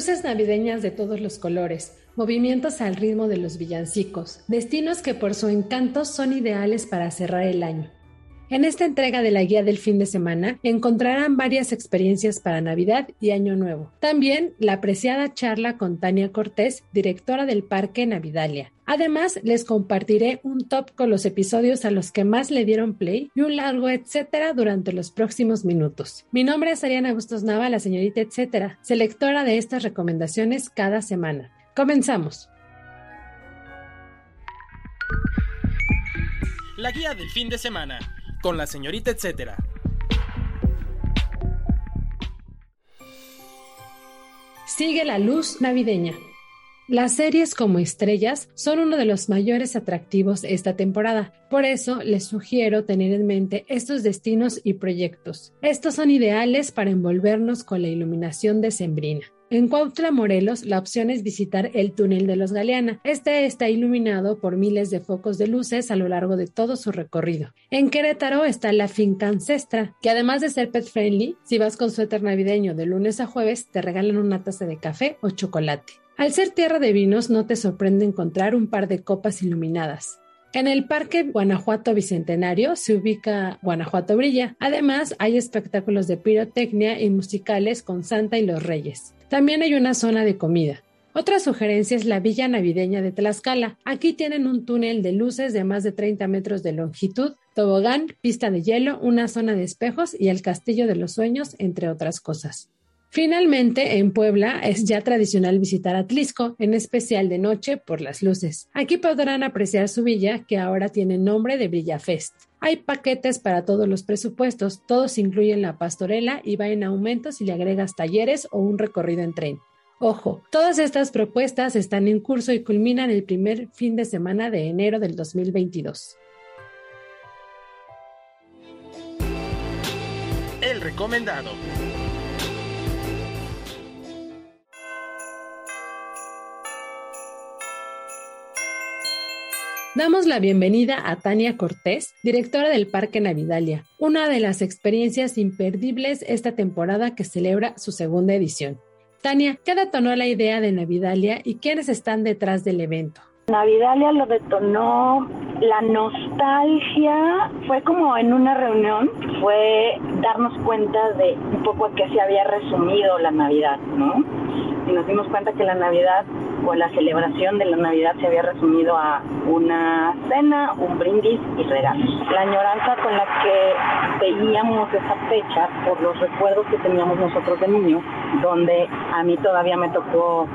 Luces navideñas de todos los colores, movimientos al ritmo de los villancicos, destinos que por su encanto son ideales para cerrar el año. En esta entrega de la guía del fin de semana encontrarán varias experiencias para Navidad y Año Nuevo. También la apreciada charla con Tania Cortés, directora del Parque Navidalia. Además, les compartiré un top con los episodios a los que más le dieron play y un largo etcétera durante los próximos minutos. Mi nombre es Ariana Bustos Nava, la señorita etcétera, selectora de estas recomendaciones cada semana. Comenzamos. La guía del fin de semana, con la señorita etcétera. Sigue la luz navideña. Las series como estrellas son uno de los mayores atractivos esta temporada, por eso les sugiero tener en mente estos destinos y proyectos. Estos son ideales para envolvernos con la iluminación decembrina. En Cuautla, Morelos, la opción es visitar el túnel de los Galeana. Este está iluminado por miles de focos de luces a lo largo de todo su recorrido. En Querétaro está la finca ancestra, que además de ser pet friendly, si vas con suéter navideño de lunes a jueves, te regalan una taza de café o chocolate. Al ser tierra de vinos, no te sorprende encontrar un par de copas iluminadas. En el Parque Guanajuato Bicentenario se ubica Guanajuato Brilla. Además, hay espectáculos de pirotecnia y musicales con Santa y los Reyes. También hay una zona de comida. Otra sugerencia es la Villa Navideña de Tlaxcala. Aquí tienen un túnel de luces de más de 30 metros de longitud, tobogán, pista de hielo, una zona de espejos y el Castillo de los Sueños, entre otras cosas. Finalmente, en Puebla es ya tradicional visitar Atlisco, en especial de noche por las luces. Aquí podrán apreciar su villa, que ahora tiene nombre de Brillafest. Hay paquetes para todos los presupuestos, todos incluyen la pastorela y va en aumento si le agregas talleres o un recorrido en tren. Ojo, todas estas propuestas están en curso y culminan el primer fin de semana de enero del 2022. El recomendado. Damos la bienvenida a Tania Cortés, directora del Parque Navidalia, una de las experiencias imperdibles esta temporada que celebra su segunda edición. Tania, ¿qué detonó la idea de Navidalia y quiénes están detrás del evento? Navidalia lo detonó la nostalgia, fue como en una reunión, fue darnos cuenta de un poco a qué se había resumido la Navidad, ¿no? Y nos dimos cuenta que la Navidad o la celebración de la Navidad se había resumido a una cena, un brindis y regalos. La añoranza con la que veíamos esa fecha por los recuerdos que teníamos nosotros de niños, donde a mí todavía me tocó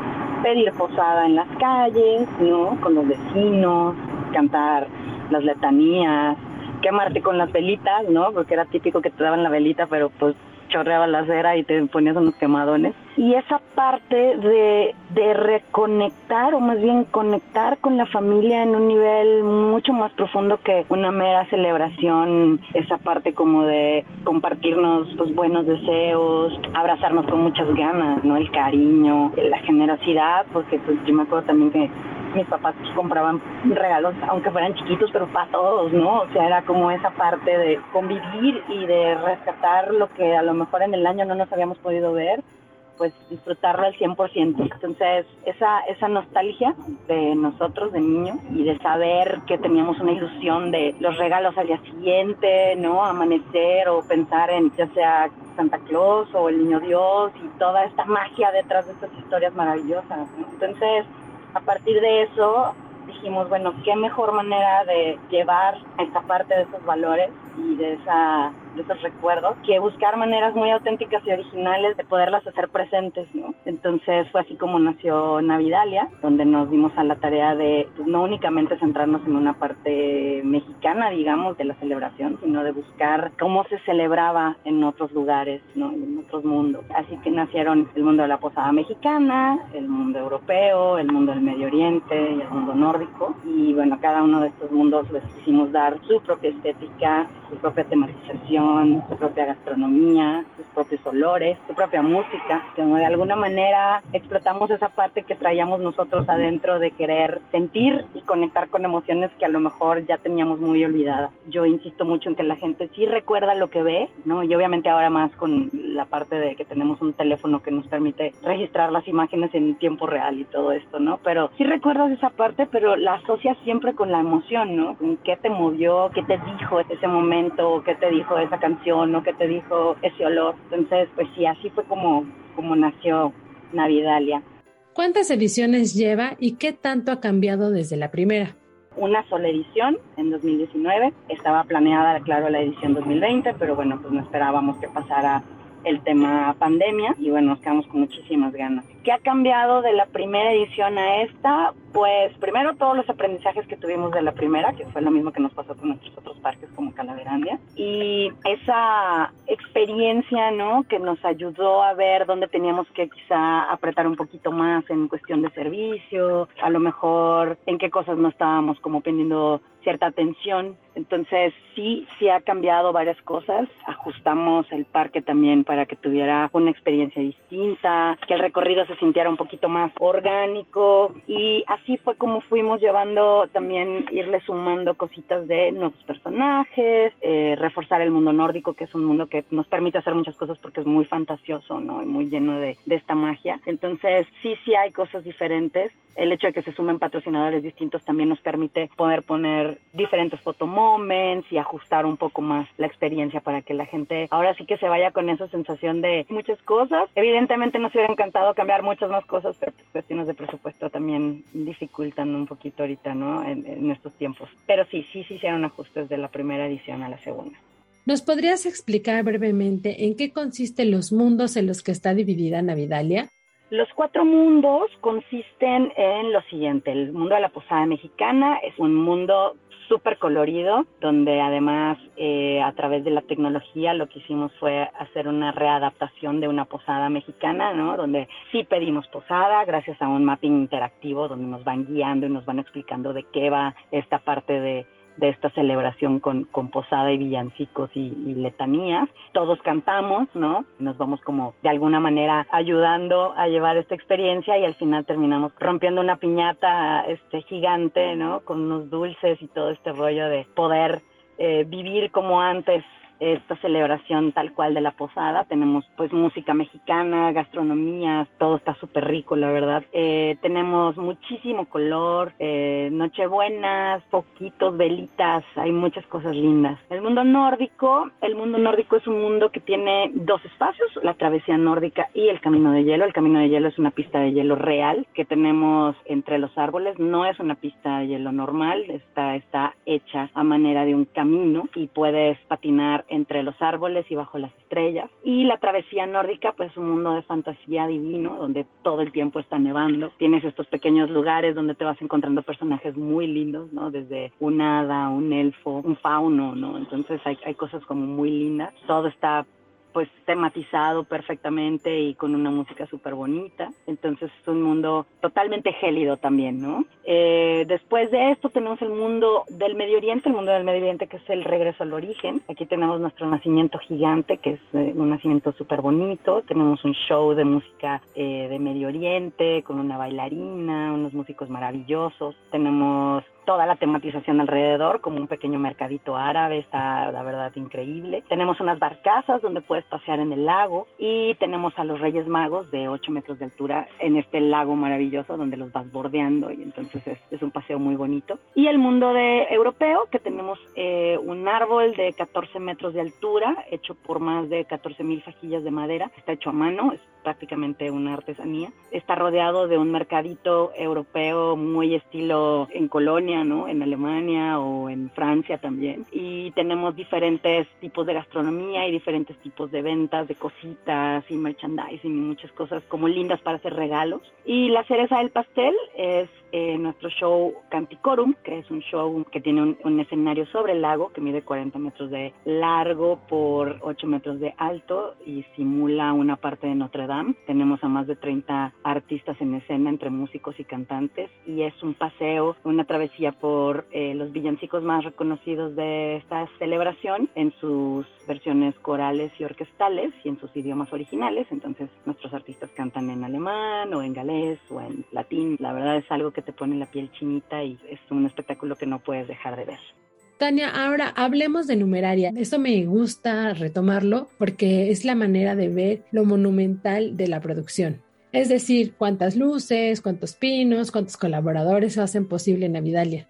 pedir posada en las calles, ¿no? Con los vecinos, cantar las letanías, quemarte con las velitas, ¿no? Porque era típico que te daban la velita, pero pues chorreaba la cera y te ponías unos quemadones. Y esa parte de, de reconectar, o más bien conectar con la familia en un nivel mucho más profundo que una mera celebración, esa parte como de compartirnos los buenos deseos, abrazarnos con muchas ganas, ¿no? El cariño, la generosidad, porque pues yo me acuerdo también que mis papás compraban regalos, aunque fueran chiquitos, pero para todos, ¿no? O sea, era como esa parte de convivir y de rescatar lo que a lo mejor en el año no nos habíamos podido ver, pues disfrutarlo al 100%. Entonces, esa, esa nostalgia de nosotros, de niños, y de saber que teníamos una ilusión de los regalos al día siguiente, ¿no? Amanecer o pensar en ya sea Santa Claus o el Niño Dios y toda esta magia detrás de estas historias maravillosas. ¿no? Entonces, A partir de eso dijimos, bueno, qué mejor manera de llevar esta parte de esos valores y de esa de esos recuerdos, que buscar maneras muy auténticas y originales de poderlas hacer presentes, ¿no? Entonces fue así como nació Navidalia, donde nos dimos a la tarea de pues, no únicamente centrarnos en una parte mexicana, digamos, de la celebración, sino de buscar cómo se celebraba en otros lugares, ¿no? En otros mundos. Así que nacieron el mundo de la posada mexicana, el mundo europeo, el mundo del Medio Oriente y el mundo nórdico. Y bueno, cada uno de estos mundos les quisimos dar su propia estética, su propia tematización su propia gastronomía, sus propios olores, su propia música, que de alguna manera explotamos esa parte que traíamos nosotros adentro de querer sentir y conectar con emociones que a lo mejor ya teníamos muy olvidadas. Yo insisto mucho en que la gente sí recuerda lo que ve, ¿no? Y obviamente ahora más con la parte de que tenemos un teléfono que nos permite registrar las imágenes en tiempo real y todo esto, ¿no? Pero sí recuerdas esa parte, pero la asocias siempre con la emoción, ¿no? Qué te movió, qué te dijo ese momento, qué te dijo esa canción o qué te dijo ese olor. Entonces, pues sí, así fue como, como nació Navidalia. ¿Cuántas ediciones lleva y qué tanto ha cambiado desde la primera? Una sola edición en 2019. Estaba planeada, claro, la edición 2020, pero bueno, pues no esperábamos que pasara el tema pandemia y bueno, nos quedamos con muchísimas ganas. ¿Qué ha cambiado de la primera edición a esta? Pues primero todos los aprendizajes que tuvimos de la primera, que fue lo mismo que nos pasó con nuestros otros parques como Calaverandia, y esa experiencia, ¿no? Que nos ayudó a ver dónde teníamos que quizá apretar un poquito más en cuestión de servicio, a lo mejor en qué cosas no estábamos como pendiendo cierta atención. Entonces sí, sí ha cambiado varias cosas. Ajustamos el parque también para que tuviera una experiencia distinta, que el recorrido se sintiera un poquito más orgánico y así fue como fuimos llevando también irle sumando cositas de nuevos personajes, eh, reforzar el mundo nórdico, que es un mundo que nos permite hacer muchas cosas porque es muy fantasioso, ¿no? Y muy lleno de, de esta magia. Entonces sí, sí hay cosas diferentes. El hecho de que se sumen patrocinadores distintos también nos permite poder poner diferentes moments y ajustar un poco más la experiencia para que la gente ahora sí que se vaya con esa sensación de muchas cosas. Evidentemente nos hubiera encantado cambiar muchas más cosas, pero pues, cuestiones de presupuesto también dificultan un poquito ahorita, ¿no? En, en estos tiempos. Pero sí, sí, sí hicieron ajustes de la primera edición a la segunda. ¿Nos podrías explicar brevemente en qué consisten los mundos en los que está dividida Navidalia? Los cuatro mundos consisten en lo siguiente. El mundo de la posada mexicana es un mundo súper colorido, donde además eh, a través de la tecnología lo que hicimos fue hacer una readaptación de una posada mexicana, ¿no? Donde sí pedimos posada gracias a un mapping interactivo donde nos van guiando y nos van explicando de qué va esta parte de de esta celebración con, con posada y villancicos y, letanías. Todos cantamos, ¿no? Nos vamos como de alguna manera ayudando a llevar esta experiencia y al final terminamos rompiendo una piñata este gigante, ¿no? Con unos dulces y todo este rollo de poder eh, vivir como antes esta celebración tal cual de la posada. Tenemos pues música mexicana, gastronomía, todo está súper rico, la verdad. Eh, tenemos muchísimo color, eh, nochebuenas, poquitos, velitas, hay muchas cosas lindas. El mundo nórdico, el mundo nórdico es un mundo que tiene dos espacios, la travesía nórdica y el camino de hielo. El camino de hielo es una pista de hielo real que tenemos entre los árboles, no es una pista de hielo normal, está, está hecha a manera de un camino y puedes patinar entre los árboles y bajo las estrellas. Y la travesía nórdica, pues un mundo de fantasía divino, donde todo el tiempo está nevando. Tienes estos pequeños lugares donde te vas encontrando personajes muy lindos, ¿no? Desde un hada, un elfo, un fauno, ¿no? Entonces hay, hay cosas como muy lindas. Todo está pues tematizado perfectamente y con una música súper bonita. Entonces es un mundo totalmente gélido también, ¿no? Eh, después de esto tenemos el mundo del Medio Oriente, el mundo del Medio Oriente que es el regreso al origen. Aquí tenemos nuestro nacimiento gigante, que es eh, un nacimiento súper bonito. Tenemos un show de música eh, de Medio Oriente con una bailarina, unos músicos maravillosos. Tenemos toda la tematización alrededor, como un pequeño mercadito árabe, está la verdad increíble. Tenemos unas barcazas donde puedes pasear en el lago y tenemos a los Reyes Magos de 8 metros de altura en este lago maravilloso donde los vas bordeando y entonces es, un paseo muy bonito. Y el mundo de europeo, que tenemos eh, un árbol de 14 metros de altura, hecho por más de 14 mil fajillas de madera, está hecho a mano, es prácticamente una artesanía. Está rodeado de un mercadito europeo muy estilo en Colonia, En Alemania o en Francia también. Y tenemos diferentes tipos de gastronomía y diferentes tipos de ventas de cositas y merchandising y muchas cosas como lindas para hacer regalos. Y la cereza del pastel es eh, nuestro show Canticorum, que es un show que tiene un, escenario sobre el lago que mide 40 metros de largo por 8 metros de alto y simula una parte de Notre Dame. Tenemos a más de 30 artistas en escena entre músicos y cantantes y es un paseo, una travesía por eh, los villancicos más reconocidos de esta celebración en sus versiones corales y orquestales y en sus idiomas originales. Entonces nuestros artistas cantan en alemán o en galés o en latín. La verdad es algo que te pone la piel chinita y es un espectáculo que no puedes dejar de ver. Tania, ahora hablemos de numeraria. Eso me gusta retomarlo porque es la manera de ver lo monumental de la producción. Es decir, cuántas luces, cuántos pinos, cuántos colaboradores hacen posible Navidalia.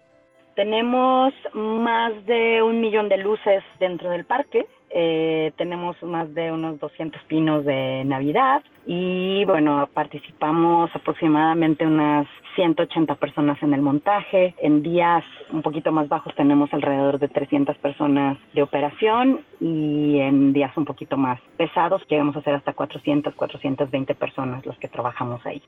Tenemos más de un millón de luces dentro del parque eh, tenemos más de unos 200 pinos de Navidad y bueno, participamos aproximadamente unas 180 personas en el montaje. En días un poquito más bajos tenemos alrededor de 300 personas de operación y en días un poquito más pesados llegamos a ser hasta 400, 420 personas los que trabajamos ahí.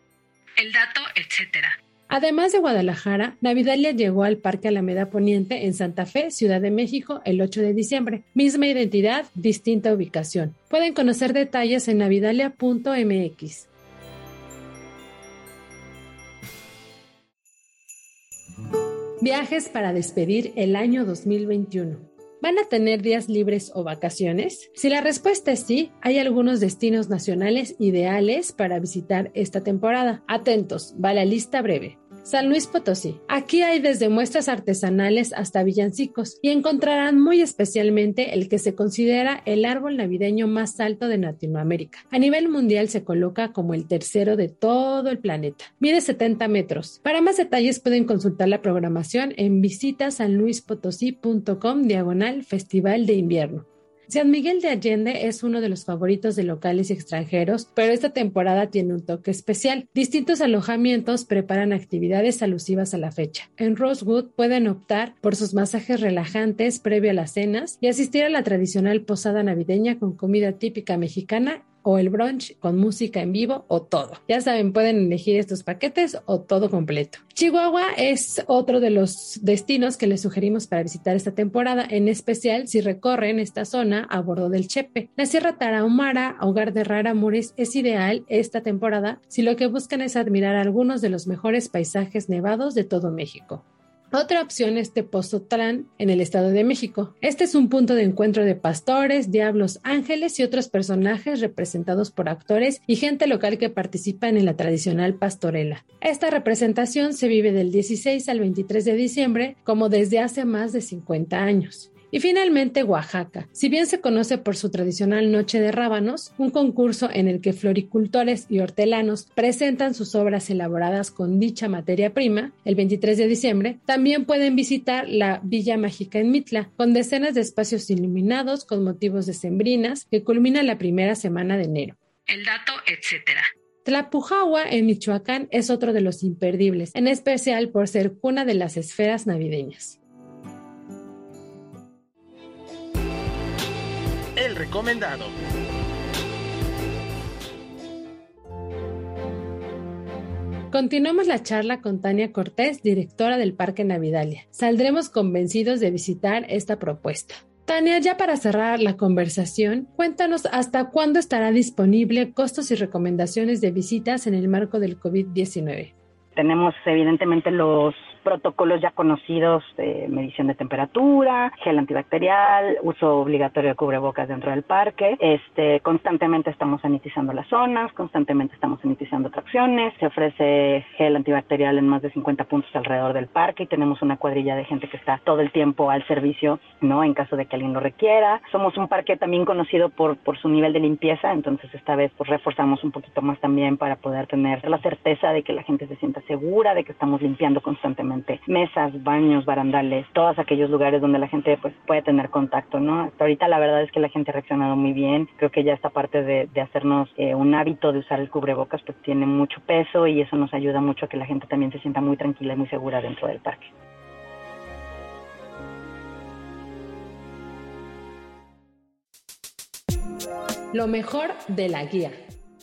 El dato, etcétera. Además de Guadalajara, Navidalia llegó al Parque Alameda Poniente en Santa Fe, Ciudad de México, el 8 de diciembre. Misma identidad, distinta ubicación. Pueden conocer detalles en navidalia.mx. Viajes para despedir el año 2021. ¿Van a tener días libres o vacaciones? Si la respuesta es sí, hay algunos destinos nacionales ideales para visitar esta temporada. Atentos, va la lista breve. San Luis Potosí. Aquí hay desde muestras artesanales hasta villancicos y encontrarán muy especialmente el que se considera el árbol navideño más alto de Latinoamérica. A nivel mundial se coloca como el tercero de todo el planeta. Mide 70 metros. Para más detalles pueden consultar la programación en visitasanluispotosí.com diagonal Festival de Invierno. San Miguel de Allende es uno de los favoritos de locales y extranjeros, pero esta temporada tiene un toque especial. Distintos alojamientos preparan actividades alusivas a la fecha. En Rosewood pueden optar por sus masajes relajantes previo a las cenas y asistir a la tradicional posada navideña con comida típica mexicana o el brunch con música en vivo o todo. Ya saben, pueden elegir estos paquetes o todo completo. Chihuahua es otro de los destinos que les sugerimos para visitar esta temporada, en especial si recorren esta zona a bordo del Chepe. La Sierra Tarahumara, hogar de raramures, es ideal esta temporada si lo que buscan es admirar algunos de los mejores paisajes nevados de todo México. Otra opción es Tepozotlán, en el Estado de México. Este es un punto de encuentro de pastores, diablos, ángeles y otros personajes representados por actores y gente local que participan en la tradicional pastorela. Esta representación se vive del 16 al 23 de diciembre, como desde hace más de 50 años. Y finalmente Oaxaca. Si bien se conoce por su tradicional Noche de Rábanos, un concurso en el que floricultores y hortelanos presentan sus obras elaboradas con dicha materia prima, el 23 de diciembre, también pueden visitar la Villa Mágica en Mitla, con decenas de espacios iluminados con motivos de sembrinas que culmina la primera semana de enero. El dato, etcétera. Tlapujahua en Michoacán es otro de los imperdibles, en especial por ser cuna de las esferas navideñas. Recomendado. Continuamos la charla con Tania Cortés, directora del Parque Navidalia. Saldremos convencidos de visitar esta propuesta. Tania, ya para cerrar la conversación, cuéntanos hasta cuándo estará disponible costos y recomendaciones de visitas en el marco del COVID-19. Tenemos evidentemente los protocolos ya conocidos de medición de temperatura, gel antibacterial, uso obligatorio de cubrebocas dentro del parque. Este, constantemente estamos sanitizando las zonas, constantemente estamos sanitizando atracciones. Se ofrece gel antibacterial en más de 50 puntos alrededor del parque y tenemos una cuadrilla de gente que está todo el tiempo al servicio, ¿no? En caso de que alguien lo requiera. Somos un parque también conocido por, su nivel de limpieza, entonces esta vez pues reforzamos un poquito más también para poder tener la certeza de que la gente se sienta segura de que estamos limpiando constantemente mesas, baños, barandales, todos aquellos lugares donde la gente pues puede tener contacto, ¿no? Hasta ahorita la verdad es que la gente ha reaccionado muy bien. Creo que ya esta parte de, hacernos eh, un hábito de usar el cubrebocas pues tiene mucho peso y eso nos ayuda mucho a que la gente también se sienta muy tranquila y muy segura dentro del parque. Lo mejor de la guía.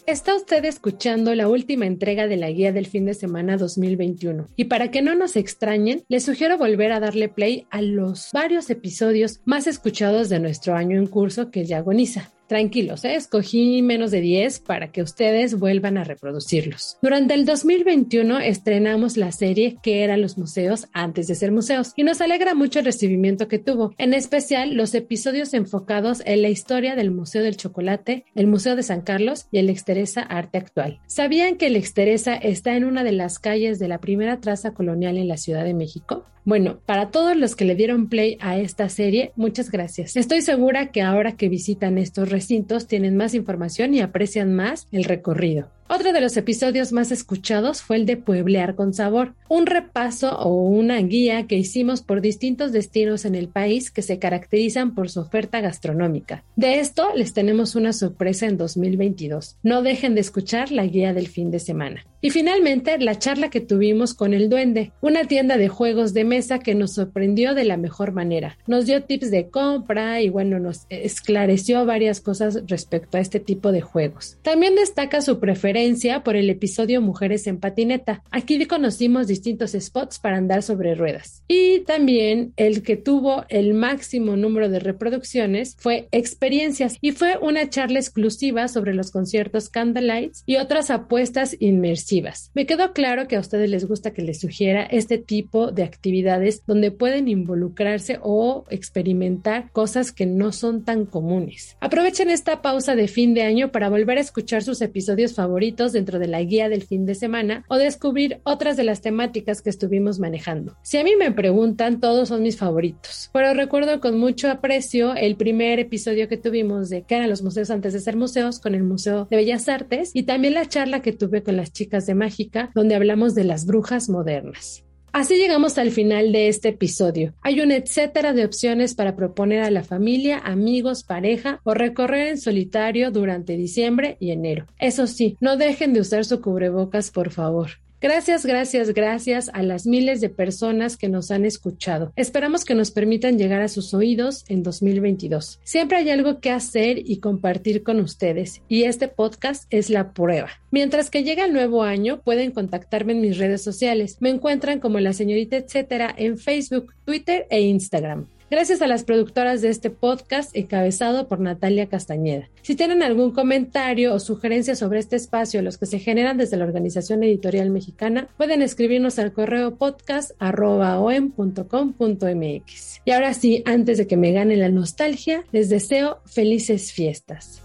Está usted escuchando la última entrega de la guía del fin de semana 2021 y para que no nos extrañen, les sugiero volver a darle play a los varios episodios más escuchados de nuestro año en curso que ya agoniza. Tranquilos, ¿eh? escogí menos de 10 para que ustedes vuelvan a reproducirlos. Durante el 2021 estrenamos la serie que eran los museos antes de ser museos y nos alegra mucho el recibimiento que tuvo, en especial los episodios enfocados en la historia del Museo del Chocolate, el Museo de San Carlos y el Exteresa Arte Actual. ¿Sabían que el Exteresa está en una de las calles de la primera traza colonial en la Ciudad de México? Bueno, para todos los que le dieron play a esta serie, muchas gracias. Estoy segura que ahora que visitan estos recintos tienen más información y aprecian más el recorrido. Otro de los episodios más escuchados fue el de Pueblear con Sabor, un repaso o una guía que hicimos por distintos destinos en el país que se caracterizan por su oferta gastronómica. De esto les tenemos una sorpresa en 2022. No dejen de escuchar la guía del fin de semana. Y finalmente, la charla que tuvimos con el Duende, una tienda de juegos de mesa que nos sorprendió de la mejor manera. Nos dio tips de compra y bueno, nos esclareció varias cosas respecto a este tipo de juegos. También destaca su preferencia por el episodio Mujeres en Patineta. Aquí conocimos distintos spots para andar sobre ruedas. Y también el que tuvo el máximo número de reproducciones fue Experiencias y fue una charla exclusiva sobre los conciertos Candlelights y otras apuestas inmersivas. Me quedó claro que a ustedes les gusta que les sugiera este tipo de actividades donde pueden involucrarse o experimentar cosas que no son tan comunes. Aprovechen esta pausa de fin de año para volver a escuchar sus episodios favoritos dentro de la guía del fin de semana o descubrir otras de las temáticas que estuvimos manejando. Si a mí me preguntan, todos son mis favoritos, pero recuerdo con mucho aprecio el primer episodio que tuvimos de qué eran los museos antes de ser museos con el Museo de Bellas Artes y también la charla que tuve con las chicas de Mágica donde hablamos de las brujas modernas. Así llegamos al final de este episodio. Hay un etcétera de opciones para proponer a la familia, amigos, pareja o recorrer en solitario durante diciembre y enero. Eso sí, no dejen de usar su cubrebocas, por favor. Gracias, gracias, gracias a las miles de personas que nos han escuchado. Esperamos que nos permitan llegar a sus oídos en 2022. Siempre hay algo que hacer y compartir con ustedes y este podcast es la prueba. Mientras que llega el nuevo año, pueden contactarme en mis redes sociales. Me encuentran como la señorita etcétera en Facebook, Twitter e Instagram. Gracias a las productoras de este podcast encabezado por Natalia Castañeda. Si tienen algún comentario o sugerencia sobre este espacio, los que se generan desde la Organización Editorial Mexicana, pueden escribirnos al correo podcast.com.mx. Y ahora sí, antes de que me gane la nostalgia, les deseo felices fiestas.